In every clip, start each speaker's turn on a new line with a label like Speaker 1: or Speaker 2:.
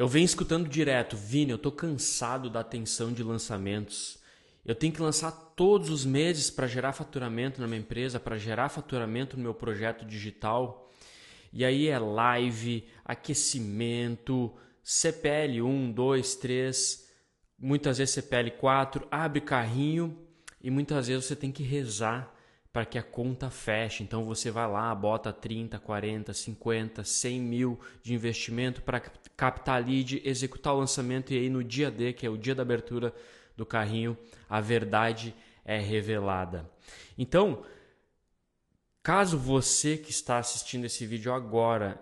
Speaker 1: Eu venho escutando direto, Vini, eu tô cansado da atenção de lançamentos. Eu tenho que lançar todos os meses para gerar faturamento na minha empresa, para gerar faturamento no meu projeto digital. E aí é live, aquecimento, CPL 1, 2, 3, muitas vezes CPL 4, abre carrinho e muitas vezes você tem que rezar para que a conta feche. Então você vai lá, bota 30, 40, 50, 100 mil de investimento para captar lead, executar o lançamento e aí no dia D, que é o dia da abertura do carrinho, a verdade é revelada. Então, caso você que está assistindo esse vídeo agora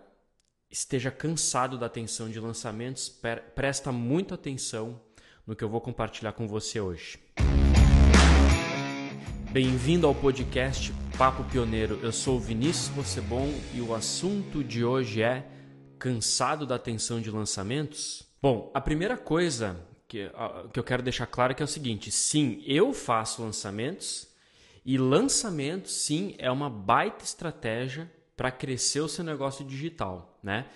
Speaker 1: esteja cansado da atenção de lançamentos, presta muita atenção no que eu vou compartilhar com você hoje. Bem-vindo ao podcast Papo Pioneiro. Eu sou Vinícius Possebon e o assunto de hoje é cansado da atenção de lançamentos? Bom, a primeira coisa que, que eu quero deixar claro é que é o seguinte: sim, eu faço lançamentos e lançamento, sim, é uma baita estratégia para crescer o seu negócio digital, né?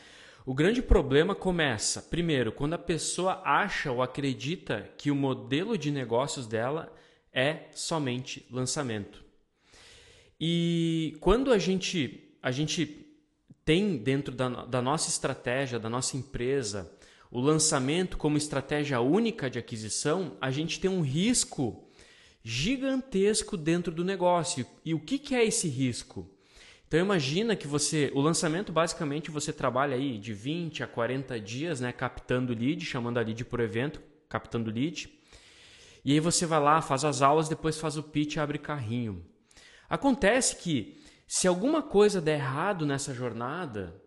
Speaker 1: O grande problema começa, primeiro, quando a pessoa acha ou acredita que o modelo de negócios dela é somente lançamento. E quando a gente, a gente tem dentro da, da nossa estratégia, da nossa empresa, o lançamento como estratégia única de aquisição, a gente tem um risco gigantesco dentro do negócio. E o que, que é esse risco? Então imagina que você, o lançamento basicamente você trabalha aí de 20 a 40 dias, né, captando lead, chamando a lead por evento, captando lead. E aí você vai lá, faz as aulas, depois faz o pitch abre carrinho. Acontece que se alguma coisa der errado nessa jornada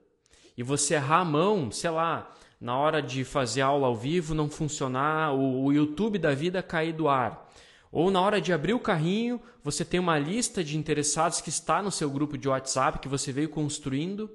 Speaker 1: e você errar a mão, sei lá, na hora de fazer aula ao vivo não funcionar, o, YouTube da vida cair do ar. Ou na hora de abrir o carrinho, você tem uma lista de interessados que está no seu grupo de WhatsApp que você veio construindo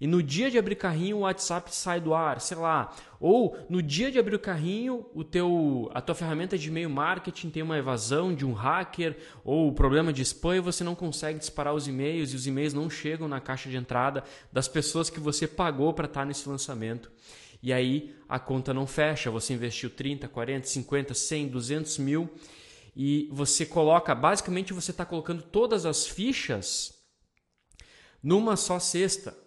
Speaker 1: e no dia de abrir carrinho o WhatsApp sai do ar, sei lá. Ou no dia de abrir o carrinho, o teu, a tua ferramenta de e-mail marketing tem uma evasão de um hacker ou problema de spam e você não consegue disparar os e-mails e os e-mails não chegam na caixa de entrada das pessoas que você pagou para estar nesse lançamento. E aí a conta não fecha, você investiu 30, 40, 50, 100, 200 mil e você coloca, basicamente você está colocando todas as fichas numa só cesta.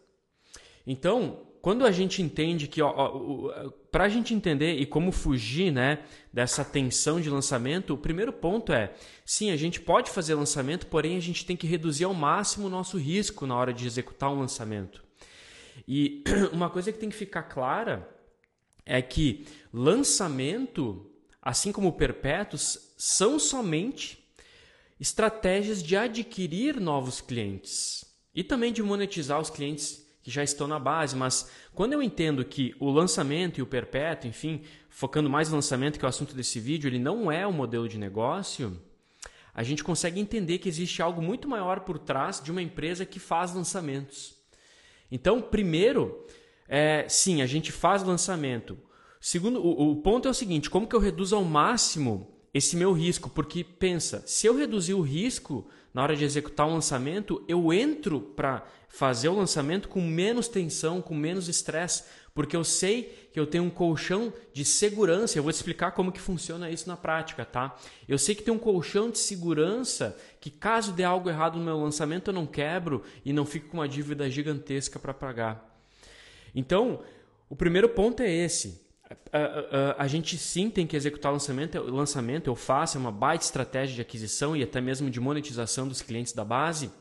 Speaker 1: Então, quando a gente entende que, para a gente entender e como fugir né, dessa tensão de lançamento, o primeiro ponto é: sim, a gente pode fazer lançamento, porém a gente tem que reduzir ao máximo o nosso risco na hora de executar um lançamento. E uma coisa que tem que ficar clara é que lançamento, assim como perpétuos, são somente estratégias de adquirir novos clientes e também de monetizar os clientes já estão na base, mas quando eu entendo que o lançamento e o perpétuo, enfim, focando mais no lançamento, que é o assunto desse vídeo, ele não é o modelo de negócio, a gente consegue entender que existe algo muito maior por trás de uma empresa que faz lançamentos. Então, primeiro, é, sim, a gente faz lançamento. Segundo, o, o ponto é o seguinte: como que eu reduzo ao máximo esse meu risco? Porque pensa, se eu reduzir o risco na hora de executar um lançamento, eu entro para fazer o lançamento com menos tensão, com menos estresse, porque eu sei que eu tenho um colchão de segurança. Eu vou te explicar como que funciona isso na prática, tá? Eu sei que tem um colchão de segurança que caso dê algo errado no meu lançamento eu não quebro e não fico com uma dívida gigantesca para pagar. Então, o primeiro ponto é esse. A, a, a, gente sim tem que executar lançamento, lançamento eu faço, é uma baita estratégia de aquisição e até mesmo de monetização dos clientes da base.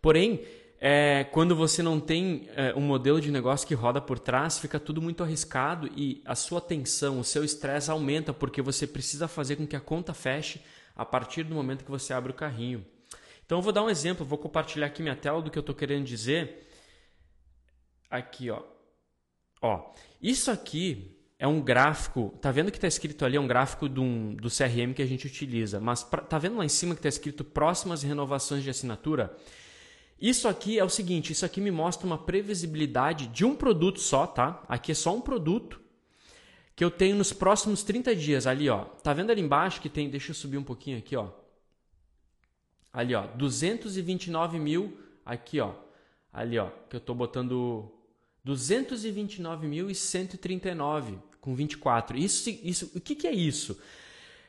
Speaker 1: Porém, é, quando você não tem é, um modelo de negócio que roda por trás, fica tudo muito arriscado e a sua tensão, o seu estresse aumenta porque você precisa fazer com que a conta feche a partir do momento que você abre o carrinho. Então eu vou dar um exemplo, vou compartilhar aqui minha tela do que eu estou querendo dizer. Aqui, ó. Ó, isso aqui é um gráfico, tá vendo que está escrito ali, é um gráfico do, do CRM que a gente utiliza, mas pra, tá vendo lá em cima que está escrito próximas renovações de assinatura? Isso aqui é o seguinte, isso aqui me mostra uma previsibilidade de um produto só, tá? Aqui é só um produto que eu tenho nos próximos 30 dias ali, ó. Tá vendo ali embaixo que tem, deixa eu subir um pouquinho aqui, ó. Ali, ó, 229 mil aqui, ó. Ali, ó, que eu tô botando 229.139 com 24. Isso, isso, o que, que é isso?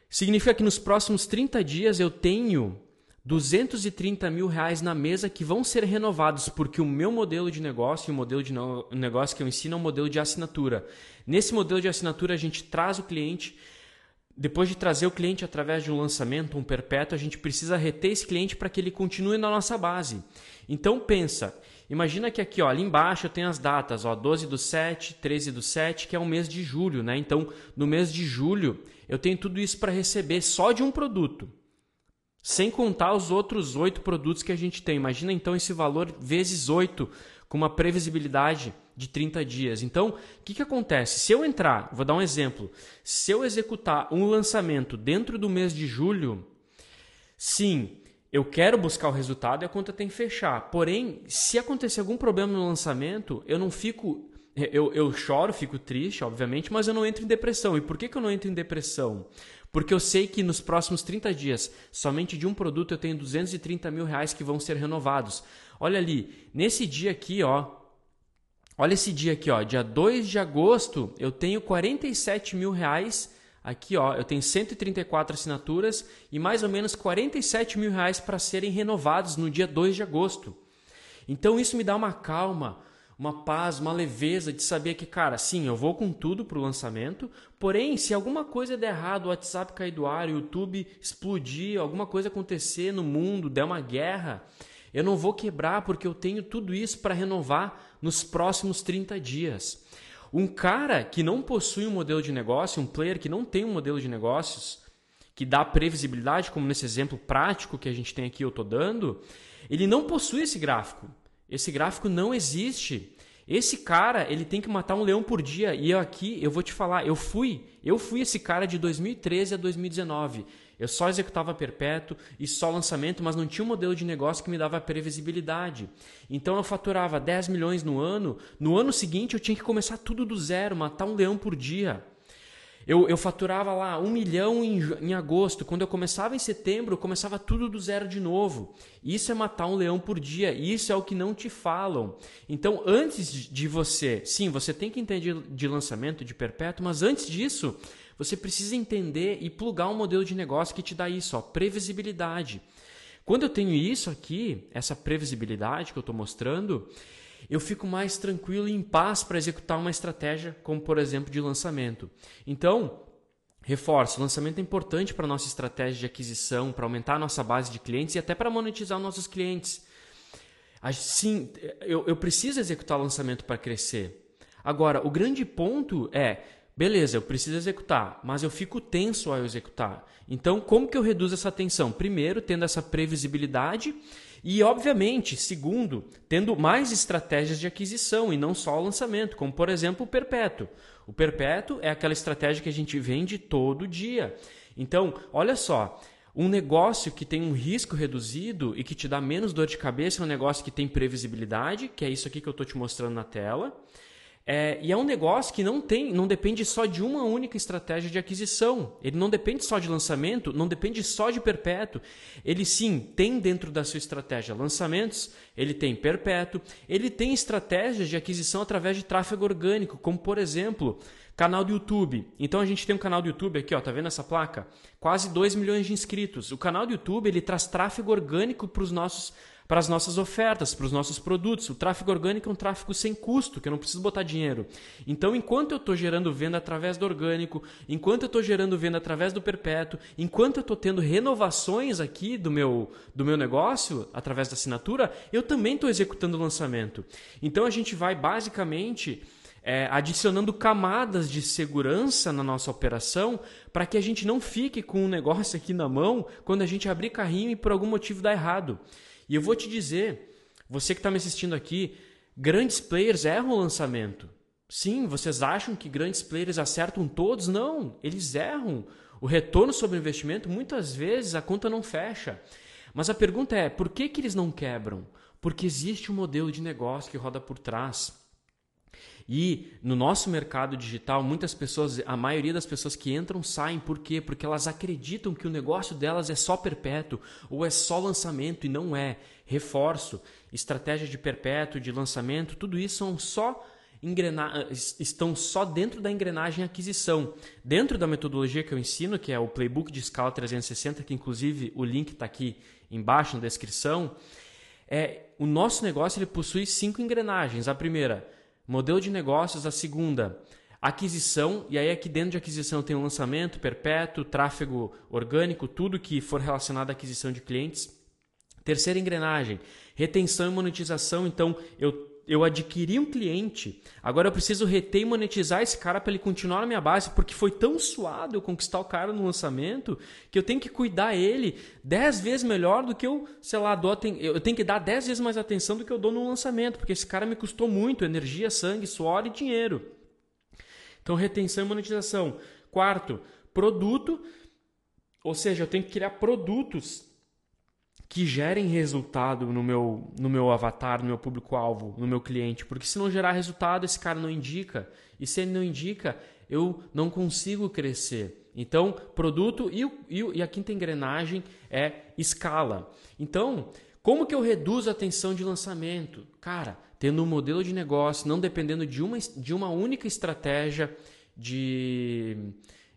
Speaker 1: Significa que nos próximos 30 dias eu tenho 230 mil reais na mesa que vão ser renovados, porque o meu modelo de negócio, o modelo de negócio que eu ensino é um modelo de assinatura. Nesse modelo de assinatura, a gente traz o cliente. Depois de trazer o cliente através de um lançamento, um perpétuo, a gente precisa reter esse cliente para que ele continue na nossa base. Então pensa, imagina que aqui ó, ali embaixo eu tenho as datas, ó, 12 do 7, 13 do 7, que é o mês de julho. Né? Então, no mês de julho, eu tenho tudo isso para receber só de um produto. Sem contar os outros oito produtos que a gente tem. Imagina então esse valor vezes oito, com uma previsibilidade de 30 dias. Então, o que, que acontece? Se eu entrar, vou dar um exemplo. Se eu executar um lançamento dentro do mês de julho, sim, eu quero buscar o resultado e a conta tem que fechar. Porém, se acontecer algum problema no lançamento, eu não fico. Eu, eu choro, fico triste, obviamente, mas eu não entro em depressão. E por que, que eu não entro em depressão? Porque eu sei que nos próximos 30 dias, somente de um produto, eu tenho 230 mil reais que vão ser renovados. Olha ali, nesse dia aqui, ó. Olha esse dia aqui, ó. Dia 2 de agosto, eu tenho 47 mil reais. Aqui, ó, eu tenho 134 assinaturas e mais ou menos 47 mil reais para serem renovados no dia 2 de agosto. Então isso me dá uma calma, uma paz, uma leveza de saber que, cara, sim, eu vou com tudo pro lançamento, porém, se alguma coisa der errado, o WhatsApp cair do ar, o YouTube explodir, alguma coisa acontecer no mundo, der uma guerra, eu não vou quebrar porque eu tenho tudo isso para renovar nos próximos 30 dias. Um cara que não possui um modelo de negócio, um player que não tem um modelo de negócios, que dá previsibilidade, como nesse exemplo prático que a gente tem aqui, eu estou dando, ele não possui esse gráfico. Esse gráfico não existe. Esse cara, ele tem que matar um leão por dia. E eu aqui, eu vou te falar, eu fui, eu fui esse cara de 2013 a 2019. Eu só executava perpétuo e só lançamento, mas não tinha um modelo de negócio que me dava previsibilidade. Então eu faturava 10 milhões no ano. No ano seguinte eu tinha que começar tudo do zero, matar um leão por dia. Eu, eu faturava lá um milhão em, em agosto. Quando eu começava em setembro, começava tudo do zero de novo. Isso é matar um leão por dia. Isso é o que não te falam. Então, antes de você, sim, você tem que entender de lançamento, de perpétuo, mas antes disso, você precisa entender e plugar um modelo de negócio que te dá isso, ó, previsibilidade. Quando eu tenho isso aqui, essa previsibilidade que eu estou mostrando, eu fico mais tranquilo e em paz para executar uma estratégia, como por exemplo de lançamento. Então, reforço, lançamento é importante para a nossa estratégia de aquisição, para aumentar a nossa base de clientes e até para monetizar nossos clientes. Assim, eu, eu preciso executar lançamento para crescer. Agora, o grande ponto é, beleza, eu preciso executar, mas eu fico tenso ao executar. Então, como que eu reduzo essa tensão? Primeiro, tendo essa previsibilidade e, obviamente, segundo, tendo mais estratégias de aquisição e não só o lançamento, como por exemplo o perpétuo. O perpétuo é aquela estratégia que a gente vende todo dia. Então, olha só, um negócio que tem um risco reduzido e que te dá menos dor de cabeça é um negócio que tem previsibilidade, que é isso aqui que eu estou te mostrando na tela. É, e é um negócio que não tem, não depende só de uma única estratégia de aquisição. Ele não depende só de lançamento, não depende só de perpétuo. Ele sim tem dentro da sua estratégia lançamentos, ele tem perpétuo, ele tem estratégias de aquisição através de tráfego orgânico, como por exemplo, canal do YouTube. Então a gente tem um canal do YouTube aqui, ó, tá vendo essa placa? Quase 2 milhões de inscritos. O canal do YouTube ele traz tráfego orgânico para os nossos para as nossas ofertas, para os nossos produtos. O tráfego orgânico é um tráfego sem custo, que eu não preciso botar dinheiro. Então, enquanto eu estou gerando venda através do orgânico, enquanto eu estou gerando venda através do perpétuo, enquanto eu estou tendo renovações aqui do meu, do meu negócio, através da assinatura, eu também estou executando o lançamento. Então, a gente vai basicamente. É, adicionando camadas de segurança na nossa operação para que a gente não fique com um negócio aqui na mão quando a gente abrir carrinho e por algum motivo dá errado. E eu vou te dizer, você que está me assistindo aqui, grandes players erram o lançamento. Sim, vocês acham que grandes players acertam todos? Não, eles erram. O retorno sobre o investimento, muitas vezes, a conta não fecha. Mas a pergunta é, por que, que eles não quebram? Porque existe um modelo de negócio que roda por trás. E no nosso mercado digital, muitas pessoas, a maioria das pessoas que entram saem, por quê? Porque elas acreditam que o negócio delas é só perpétuo ou é só lançamento e não é. Reforço, estratégia de perpétuo, de lançamento, tudo isso são só engrena... estão só dentro da engrenagem aquisição. Dentro da metodologia que eu ensino, que é o Playbook de Escala 360, que inclusive o link está aqui embaixo na descrição, é, o nosso negócio ele possui cinco engrenagens. A primeira, modelo de negócios. A segunda, aquisição. E aí aqui dentro de aquisição tem o lançamento, perpétuo, tráfego orgânico, tudo que for relacionado à aquisição de clientes. Terceira engrenagem, retenção e monetização. Então, eu eu adquiri um cliente, agora eu preciso reter e monetizar esse cara para ele continuar na minha base, porque foi tão suado eu conquistar o cara no lançamento que eu tenho que cuidar ele dez vezes melhor do que eu, sei lá, dou, eu tenho que dar dez vezes mais atenção do que eu dou no lançamento, porque esse cara me custou muito energia, sangue, suor e dinheiro. Então, retenção e monetização. Quarto, produto, ou seja, eu tenho que criar produtos que gerem resultado no meu, no meu avatar, no meu público-alvo, no meu cliente. Porque se não gerar resultado, esse cara não indica. E se ele não indica, eu não consigo crescer. Então, produto e, e, e a quinta engrenagem é escala. Então, como que eu reduzo a tensão de lançamento? Cara, tendo um modelo de negócio, não dependendo de uma, de uma única estratégia de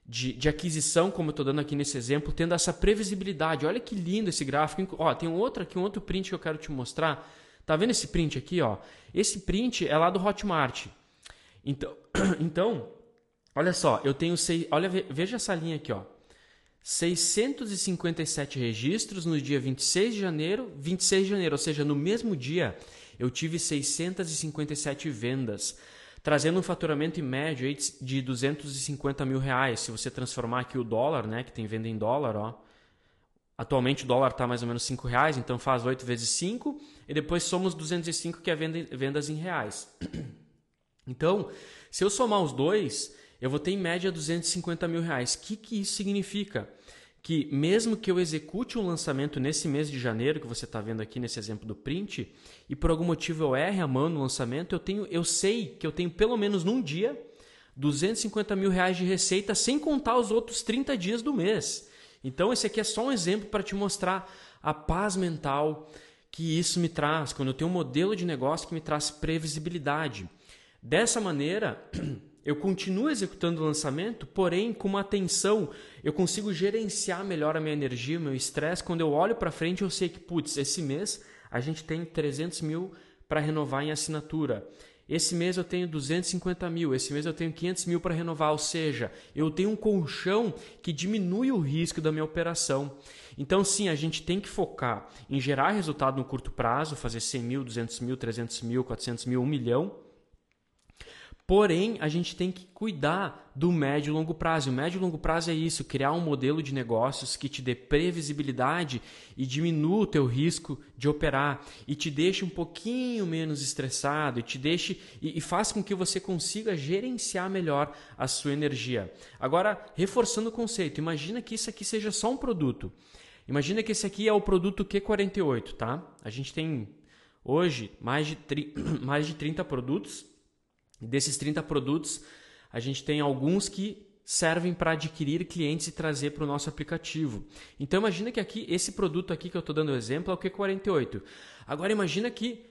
Speaker 1: de, de aquisição, como eu estou dando aqui nesse exemplo, tendo essa previsibilidade. Olha que lindo esse gráfico. Ó, tem outro aqui, um outro print que eu quero te mostrar. Tá vendo esse print aqui? Ó? Esse print é lá do Hotmart. Então, então olha só, eu tenho seis, olha, veja essa linha aqui, ó. 657 registros no dia 26 de janeiro, 26 de janeiro, ou seja, no mesmo dia eu tive 657 vendas trazendo um faturamento em médio de 250 mil reais. Se você transformar aqui o dólar, né, que tem venda em dólar, ó, atualmente o dólar está mais ou menos 5 reais, então faz 8 vezes 5 e depois somos 205 que é venda, vendas em reais. Então, se eu somar os dois, eu vou ter em média 250 mil reais. O que, que isso significa? Que mesmo que eu execute um lançamento nesse mês de janeiro que você está vendo aqui nesse exemplo do print e por algum motivo eu erre a mão no lançamento, eu tenho, eu sei que eu tenho pelo menos num dia 250 mil reais de receita sem contar os outros 30 dias do mês. Então esse aqui é só um exemplo para te mostrar a paz mental que isso me traz quando eu tenho um modelo de negócio que me traz previsibilidade. Dessa maneira Eu continuo executando o lançamento, porém com uma atenção, eu consigo gerenciar melhor a minha energia, o meu estresse. Quando eu olho para frente, eu sei que, putz, esse mês a gente tem 300 mil para renovar em assinatura. Esse mês eu tenho 250 mil, esse mês eu tenho 500 mil para renovar, ou seja, eu tenho um colchão que diminui o risco da minha operação. Então, sim, a gente tem que focar em gerar resultado no curto prazo, fazer 100 mil, 200 mil, 300 mil, 400 mil, 1 milhão Porém, a gente tem que cuidar do médio e longo prazo. O médio e longo prazo é isso, criar um modelo de negócios que te dê previsibilidade e diminua o teu risco de operar e te deixe um pouquinho menos estressado e te deixe e, e faça com que você consiga gerenciar melhor a sua energia. Agora, reforçando o conceito, imagina que isso aqui seja só um produto. Imagina que esse aqui é o produto Q48, tá? A gente tem hoje mais de, mais de 30 produtos Desses 30 produtos, a gente tem alguns que servem para adquirir clientes e trazer para o nosso aplicativo. Então imagina que aqui esse produto aqui que eu estou dando exemplo é o Q48. Agora imagina que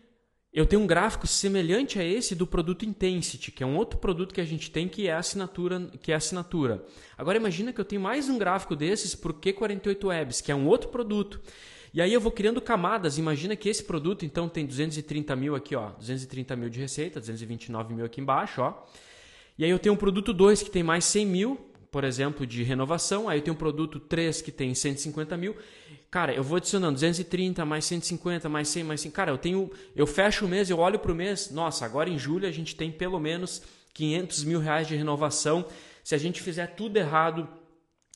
Speaker 1: eu tenho um gráfico semelhante a esse do produto Intensity, que é um outro produto que a gente tem que é assinatura, que é assinatura. Agora imagina que eu tenho mais um gráfico desses para o Q48 Webs, que é um outro produto. E aí eu vou criando camadas. Imagina que esse produto então tem 230 mil aqui, ó, 230 mil de receita, 229 mil aqui embaixo, ó. E aí eu tenho um produto 2 que tem mais 100 mil, por exemplo, de renovação. Aí eu tenho um produto 3 que tem 150 mil. Cara, eu vou adicionando 230 mais 150 mais 100 mais 100. Cara, eu tenho, eu fecho o mês, eu olho para o mês. Nossa, agora em julho a gente tem pelo menos 500 mil reais de renovação. Se a gente fizer tudo errado,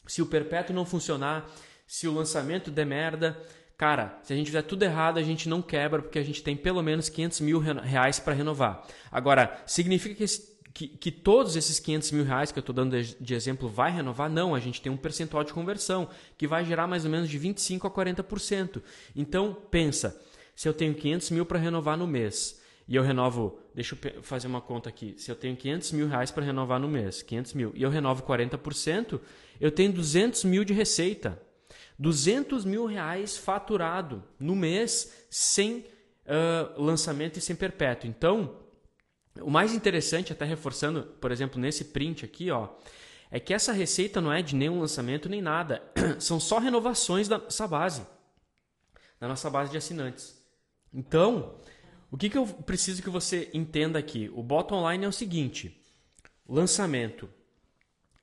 Speaker 1: se o perpétuo não funcionar, se o lançamento der merda, Cara, se a gente fizer tudo errado, a gente não quebra, porque a gente tem pelo menos 500 mil reais para renovar. Agora, significa que, esse, que, que, todos esses 500 mil reais que eu estou dando de, exemplo vai renovar? Não, a gente tem um percentual de conversão que vai gerar mais ou menos de 25% a 40%. Então, pensa, se eu tenho 500 mil para renovar no mês e eu renovo, deixa eu fazer uma conta aqui, se eu tenho 500 mil reais para renovar no mês, 500 mil, e eu renovo 40%, eu tenho 200 mil de receita. 200 mil reais faturado no mês sem uh, lançamento e sem perpétuo. Então, O mais interessante, até reforçando, por exemplo, nesse print aqui, ó, é que essa receita não é de nenhum lançamento nem nada. São só renovações da nossa base, da nossa base de assinantes. Então, o que, que eu preciso que você entenda aqui? O bottom line é o seguinte: lançamento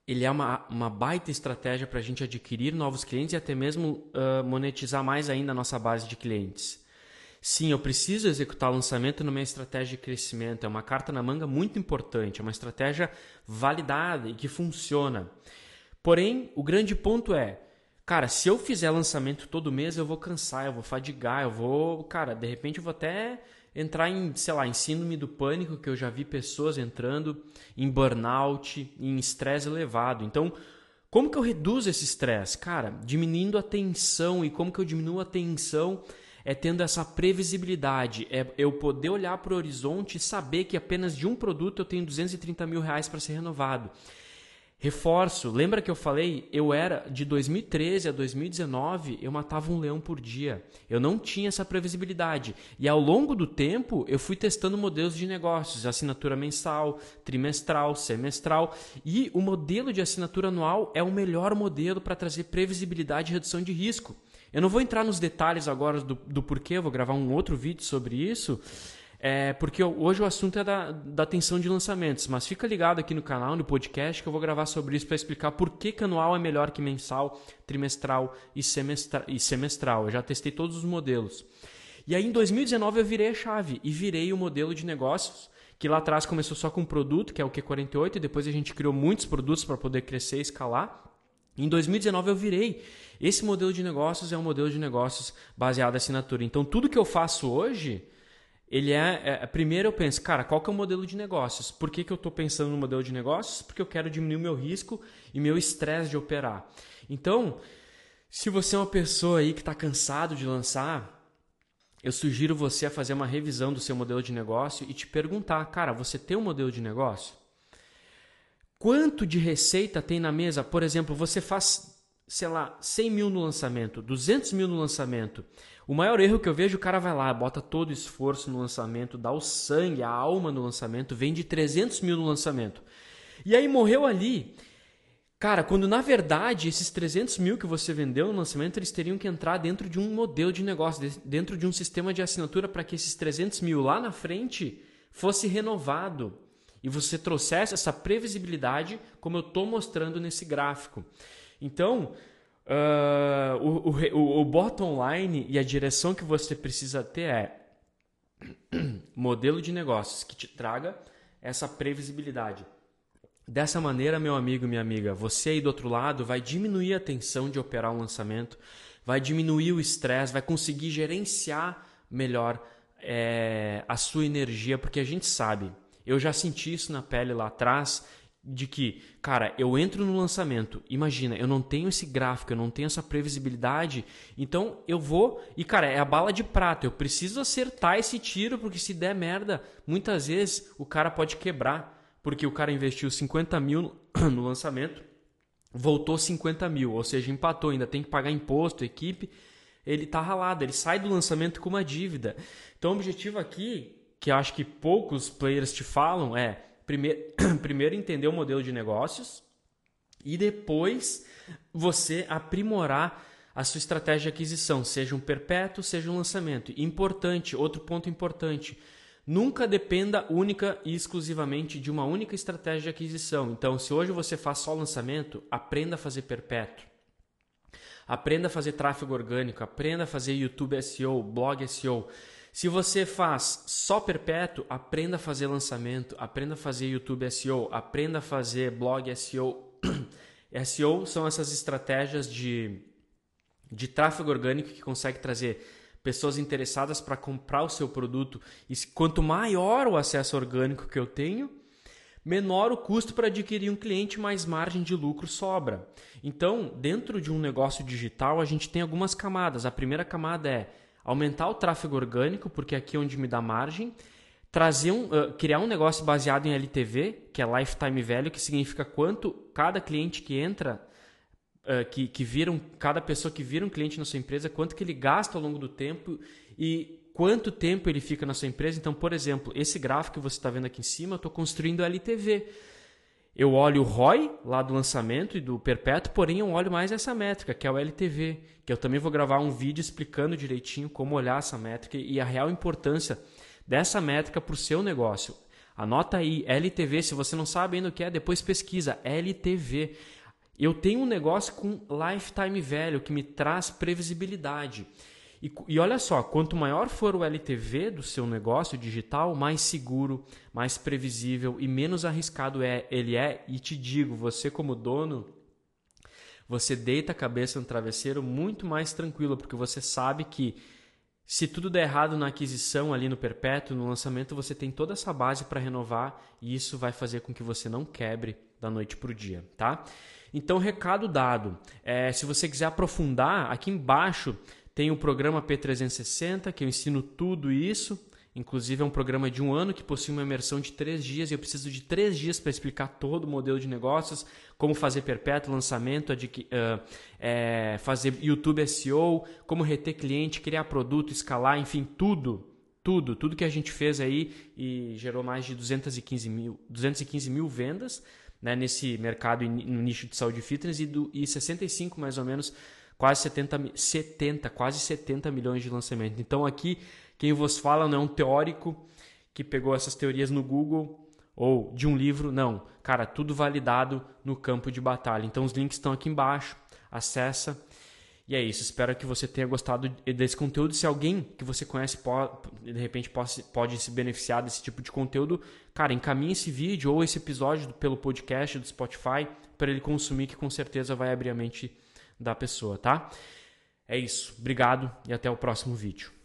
Speaker 1: ele é uma, uma baita estratégia para a gente adquirir novos clientes e até mesmo uh, monetizar mais ainda a nossa base de clientes. Sim, eu preciso executar lançamento numa estratégia de crescimento. É uma carta na manga muito importante, é uma estratégia validada e que funciona. Porém, o grande ponto é, cara, se eu fizer lançamento todo mês, eu vou cansar, eu vou fadigar, eu vou, cara, de repente eu vou até entrar em, sei lá, em síndrome do pânico, que eu já vi pessoas entrando em burnout, em estresse elevado. Então, como que eu reduzo esse estresse? Cara, diminuindo a tensão. E como que eu diminuo a tensão? É tendo essa previsibilidade, é eu poder olhar para o horizonte e saber que apenas de um produto eu tenho 230 mil reais para ser renovado. Reforço, lembra que eu falei? Eu era de 2013 a 2019, eu matava um leão por dia. Eu não tinha essa previsibilidade. E ao longo do tempo, eu fui testando modelos de negócios, assinatura mensal, trimestral, semestral. E o modelo de assinatura anual é o melhor modelo para trazer previsibilidade e redução de risco. Eu não vou entrar nos detalhes agora do, do porquê, vou gravar um outro vídeo sobre isso. É, porque hoje o assunto é da, da atenção de lançamentos, mas fica ligado aqui no canal, no podcast, que eu vou gravar sobre isso para explicar por que, que anual é melhor que mensal, trimestral e, semestra, e semestral. Eu já testei todos os modelos. E aí em 2019 eu virei a chave e virei o modelo de negócios, que lá atrás começou só com um produto, que é o Q48, e depois a gente criou muitos produtos para poder crescer e escalar. Em 2019 eu virei. Esse modelo de negócios é um modelo de negócios baseado em assinatura. Então tudo que eu faço hoje ele é, é, primeiro eu penso, cara, qual que é o modelo de negócios? Por que, que eu estou pensando no modelo de negócios? Porque eu quero diminuir o meu risco e meu estresse de operar. Então, se você é uma pessoa aí que está cansado de lançar, eu sugiro você a fazer uma revisão do seu modelo de negócio e te perguntar, cara, você tem um modelo de negócio? Quanto de receita tem na mesa? Por exemplo, você faz, sei lá, 100 mil no lançamento, 200 mil no lançamento. O maior erro que eu vejo, o cara vai lá, bota todo o esforço no lançamento, dá o sangue, a alma no lançamento, vende 300 mil no lançamento. E aí morreu ali. Cara, quando na verdade esses 300 mil que você vendeu no lançamento, eles teriam que entrar dentro de um modelo de negócio, dentro de um sistema de assinatura para que esses 300 mil lá na frente fosse renovado e você trouxesse essa previsibilidade, como eu estou mostrando nesse gráfico. Então, Uh, o, o, o bottom line e a direção que você precisa ter é modelo de negócios que te traga essa previsibilidade. Dessa maneira, meu amigo e minha amiga, você aí do outro lado vai diminuir a tensão de operar um lançamento, vai diminuir o estresse, vai conseguir gerenciar melhor é, a sua energia, porque a gente sabe, eu já senti isso na pele lá atrás de que, cara, eu entro no lançamento, imagina, eu não tenho esse gráfico, eu não tenho essa previsibilidade, então eu vou e, cara, é a bala de prata, eu preciso acertar esse tiro, porque se der merda, muitas vezes o cara pode quebrar, porque o cara investiu 50 mil no, lançamento, voltou 50 mil, ou seja, empatou, ainda tem que pagar imposto, equipe, ele tá ralado, ele sai do lançamento com uma dívida. Então o objetivo aqui, que eu acho que poucos players te falam, é primeiro, primeiro entender o modelo de negócios e depois você aprimorar a sua estratégia de aquisição, seja um perpétuo, seja um lançamento. Importante, outro ponto importante, nunca dependa única e exclusivamente de uma única estratégia de aquisição. Então, se hoje você faz só lançamento, aprenda a fazer perpétuo. Aprenda a fazer tráfego orgânico, aprenda a fazer YouTube SEO, blog SEO. Se você faz só perpétuo, aprenda a fazer lançamento, aprenda a fazer YouTube SEO, aprenda a fazer blog SEO. SEO são essas estratégias de, de tráfego orgânico que consegue trazer pessoas interessadas para comprar o seu produto. E quanto maior o acesso orgânico que eu tenho, menor o custo para adquirir um cliente, mais margem de lucro sobra. Então, dentro de um negócio digital, a gente tem algumas camadas. A primeira camada é aumentar o tráfego orgânico, porque aqui é onde me dá margem, trazer um, uh, criar um negócio baseado em LTV, que é Lifetime Value, que significa quanto cada cliente que entra, uh, que, que vira um, cada pessoa que vira um cliente na sua empresa, quanto que ele gasta ao longo do tempo e quanto tempo ele fica na sua empresa. Então, por exemplo, esse gráfico que você está vendo aqui em cima, eu estou construindo LTV. Eu olho o ROI lá do lançamento e do perpétuo, porém eu olho mais essa métrica, que é o LTV, que eu também vou gravar um vídeo explicando direitinho como olhar essa métrica e a real importância dessa métrica para o seu negócio. Anota aí, LTV, se você não sabe ainda o que é, depois pesquisa, LTV. Eu tenho um negócio com lifetime value que me traz previsibilidade. E, e, olha só, quanto maior for o LTV do seu negócio digital, mais seguro, mais previsível e menos arriscado é ele é. E te digo, você como dono, você deita a cabeça no travesseiro muito mais tranquilo, porque você sabe que se tudo der errado na aquisição ali no perpétuo, no lançamento, você tem toda essa base para renovar e isso vai fazer com que você não quebre da noite para o dia, tá? Então, recado dado. É, se você quiser aprofundar, aqui embaixo tem o programa P360, que eu ensino tudo isso. Inclusive, é um programa de um ano que possui uma imersão de três dias e eu preciso de três dias para explicar todo o modelo de negócios, como fazer perpétuo, lançamento, uh, é, fazer YouTube SEO, como reter cliente, criar produto, escalar, enfim, tudo. Tudo, tudo que a gente fez aí e gerou mais de 215 mil, 215 mil vendas né, nesse mercado no nicho de saúde e fitness e, do, e 65 mais ou menos quase 70, 70, quase 70 milhões de lançamento. Então aqui quem vos fala não é um teórico que pegou essas teorias no Google ou de um livro, não. Cara, tudo validado no campo de batalha. Então os links estão aqui embaixo, acessa. E é isso, espero que você tenha gostado desse conteúdo. Se alguém que você conhece pode, de repente pode, pode se beneficiar desse tipo de conteúdo, cara, encaminhe esse vídeo ou esse episódio pelo podcast do Spotify para ele consumir, que com certeza vai abrir a mente da pessoa, tá? É isso. Obrigado e até o próximo vídeo.